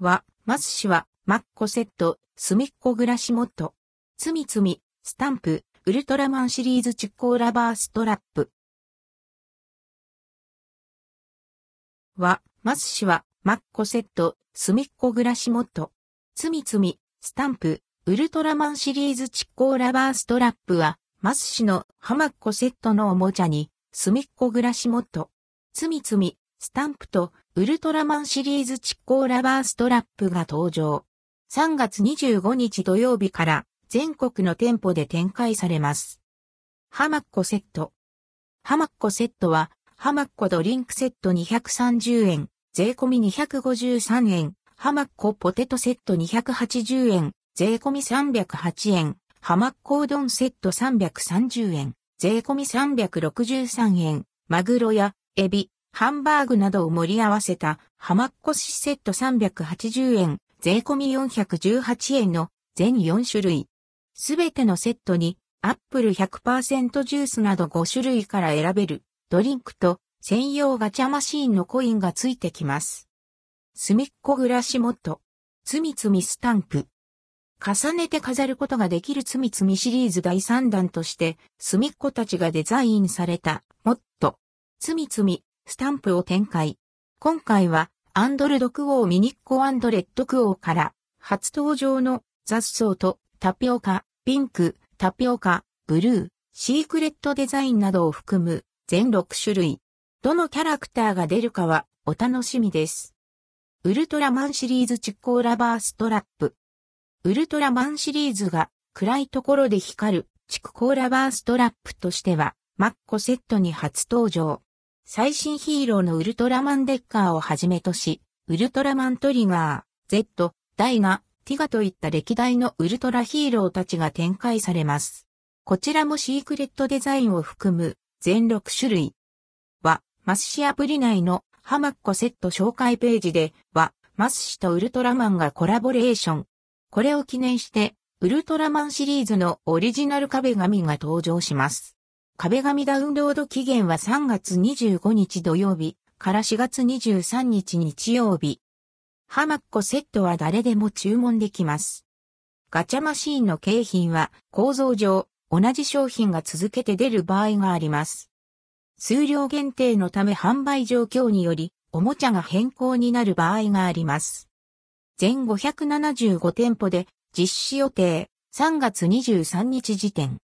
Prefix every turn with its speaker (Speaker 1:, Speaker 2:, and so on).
Speaker 1: は、マス氏は、マッコセット、スミッコグラシモット、つみつみ、スタンプ、ウルトラマンシリーズチッコーラバーストラップ。は、マス氏は、マッコセット、スミッコグラシモット、つみつみ、スタンプ、ウルトラマンシリーズチッコーラバーストラップは、マス氏のハマッコセットのおもちゃに、スミッコグラシモット、つみつみ、スタンプとウルトラマンシリーズチッコーラバーストラップが登場。3月25日土曜日から全国の店舗で展開されます。ハマッコセット。ハマッコセットは、ハマッコドリンクセット230円、税込み253円、ハマッコポテトセット280円、税込み308円、ハマッコうどんセット330円、税込み363円、マグロやエビ、ハンバーグなどを盛り合わせたハマッコシセット380円、税込み418円の全4種類。すべてのセットにアップル100%ジュースなど5種類から選べるドリンクと専用ガチャマシーンのコインがついてきます。すみっコぐらしもっと、つみつみスタンプ。重ねて飾ることができるつみつみシリーズ第3弾として、すみっコたちがデザインされた、もっと、つみつみスタンプを展開。今回は、アンドルドクオーミニッコアンドレッドクオーから、初登場の雑草とタピオカ、ピンク、タピオカ、ブルー、シークレットデザインなどを含む全6種類。どのキャラクターが出るかはお楽しみです。ウルトラマンシリーズチッコーラバーストラップ。ウルトラマンシリーズが暗いところで光るチクコーラバーストラップとしては、マッコセットに初登場。最新ヒーローのウルトラマンデッカーをはじめとし、ウルトラマントリガー、Z、ダイナ、ティガといった歴代のウルトラヒーローたちが展開されます。こちらもシークレットデザインを含む全6種類は、マスシアプリ内のハマッコセット紹介ページでは、マスシとウルトラマンがコラボレーション。これを記念して、ウルトラマンシリーズのオリジナル壁紙が登場します。壁紙ダウンロード期限は3月25日土曜日から4月23日日曜日。ハマッコセットは誰でも注文できます。ガチャマシーンの景品は構造上同じ商品が続けて出る場合があります。数量限定のため販売状況によりおもちゃが変更になる場合があります。全575店舗で実施予定3月23日時点。